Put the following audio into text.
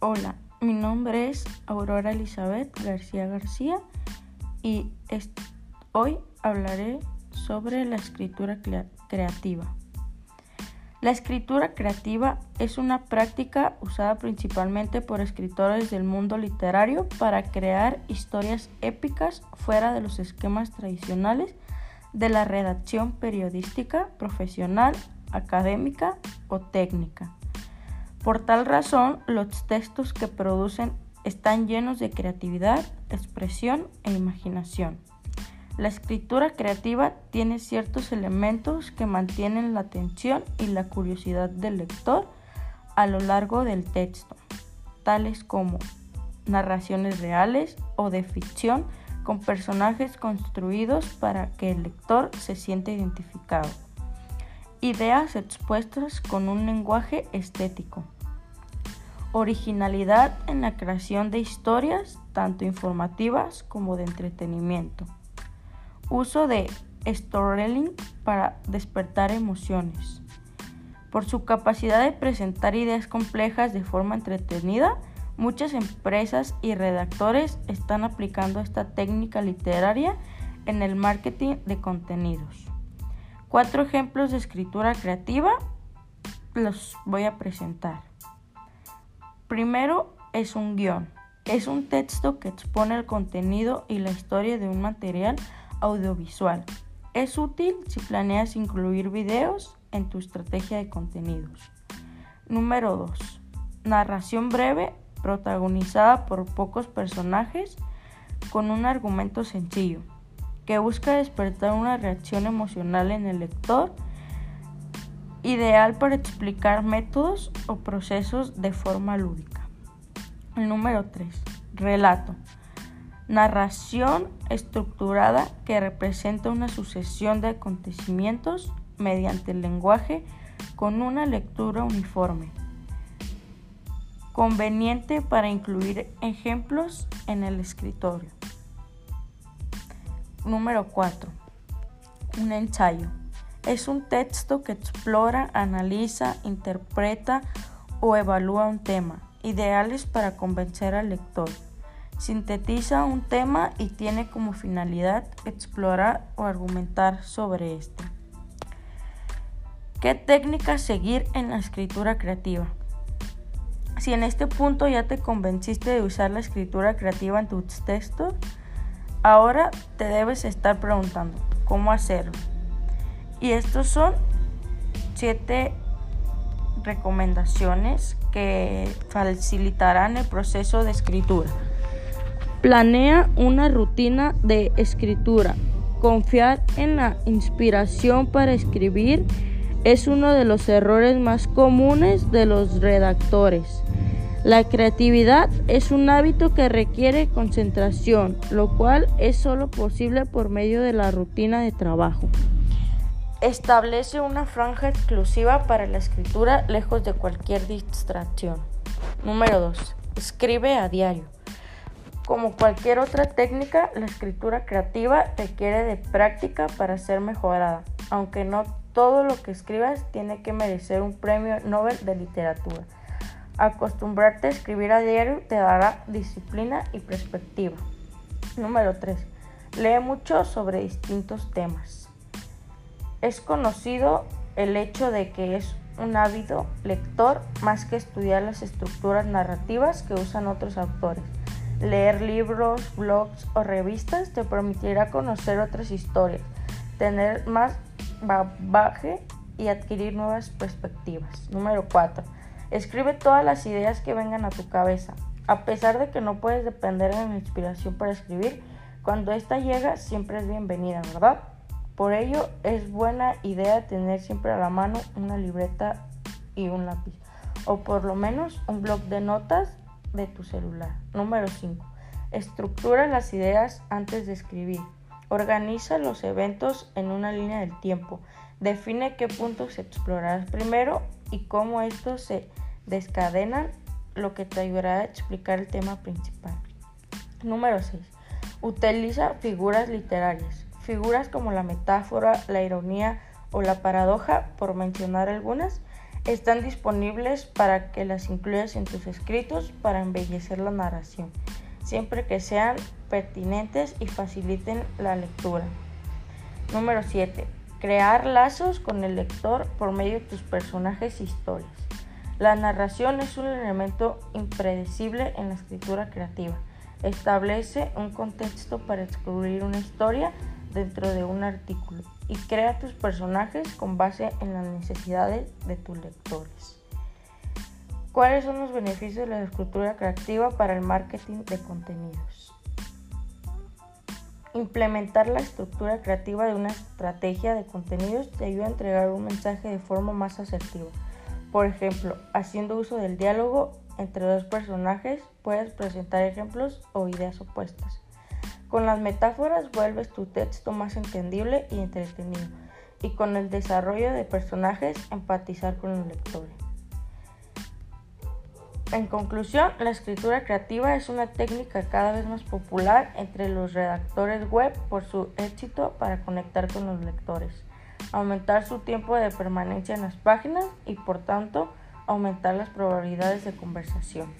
Hola, mi nombre es Aurora Elizabeth García García y hoy hablaré sobre la escritura creativa. La escritura creativa es una práctica usada principalmente por escritores del mundo literario para crear historias épicas fuera de los esquemas tradicionales de la redacción periodística, profesional, académica o técnica. Por tal razón, los textos que producen están llenos de creatividad, expresión e imaginación. La escritura creativa tiene ciertos elementos que mantienen la atención y la curiosidad del lector a lo largo del texto, tales como narraciones reales o de ficción con personajes construidos para que el lector se sienta identificado. Ideas expuestas con un lenguaje estético originalidad en la creación de historias, tanto informativas como de entretenimiento. Uso de storytelling para despertar emociones. Por su capacidad de presentar ideas complejas de forma entretenida, muchas empresas y redactores están aplicando esta técnica literaria en el marketing de contenidos. Cuatro ejemplos de escritura creativa los voy a presentar. Primero es un guion. Es un texto que expone el contenido y la historia de un material audiovisual. Es útil si planeas incluir videos en tu estrategia de contenidos. Número 2. Narración breve protagonizada por pocos personajes con un argumento sencillo que busca despertar una reacción emocional en el lector ideal para explicar métodos o procesos de forma lúdica. El número 3. Relato. Narración estructurada que representa una sucesión de acontecimientos mediante el lenguaje con una lectura uniforme. Conveniente para incluir ejemplos en el escritorio. Número 4. Un ensayo. Es un texto que explora, analiza, interpreta o evalúa un tema, ideales para convencer al lector. Sintetiza un tema y tiene como finalidad explorar o argumentar sobre este. ¿Qué técnica seguir en la escritura creativa? Si en este punto ya te convenciste de usar la escritura creativa en tus textos, ahora te debes estar preguntando, ¿cómo hacerlo? Y estos son siete recomendaciones que facilitarán el proceso de escritura. Planea una rutina de escritura. Confiar en la inspiración para escribir es uno de los errores más comunes de los redactores. La creatividad es un hábito que requiere concentración, lo cual es solo posible por medio de la rutina de trabajo. Establece una franja exclusiva para la escritura lejos de cualquier distracción. Número 2. Escribe a diario. Como cualquier otra técnica, la escritura creativa requiere de práctica para ser mejorada, aunque no todo lo que escribas tiene que merecer un premio Nobel de literatura. Acostumbrarte a escribir a diario te dará disciplina y perspectiva. Número 3. Lee mucho sobre distintos temas. Es conocido el hecho de que es un ávido lector más que estudiar las estructuras narrativas que usan otros autores. Leer libros, blogs o revistas te permitirá conocer otras historias, tener más bagaje y adquirir nuevas perspectivas. Número 4. Escribe todas las ideas que vengan a tu cabeza. A pesar de que no puedes depender de la inspiración para escribir, cuando esta llega siempre es bienvenida, ¿verdad? Por ello es buena idea tener siempre a la mano una libreta y un lápiz, o por lo menos un bloc de notas de tu celular. Número 5. Estructura las ideas antes de escribir. Organiza los eventos en una línea del tiempo. Define qué puntos explorarás primero y cómo estos se descadenan, lo que te ayudará a explicar el tema principal. Número 6. Utiliza figuras literarias. Figuras como la metáfora, la ironía o la paradoja, por mencionar algunas, Están disponibles para que las incluyas en tus escritos para embellecer la narración, siempre que sean pertinentes y faciliten la lectura. Número 7. Crear lazos con el lector por medio de tus personajes e historias. La narración es un elemento impredecible en la escritura creativa. Establece un contexto para excluir una historia dentro de un artículo y crea tus personajes con base en las necesidades de tus lectores. ¿Cuáles son los beneficios de la escritura creativa para el marketing de contenidos? Implementar la estructura creativa de una estrategia de contenidos te ayuda a entregar un mensaje de forma más asertiva. Por ejemplo, haciendo uso del diálogo entre dos personajes, puedes presentar ejemplos o ideas opuestas. Con las metáforas vuelves tu texto más entendible y entretenido, y con el desarrollo de personajes empatizar con los lectores. En conclusión, la escritura creativa es una técnica cada vez más popular entre los redactores web por su éxito para conectar con los lectores, aumentar su tiempo de permanencia en las páginas y por tanto aumentar las probabilidades de conversación.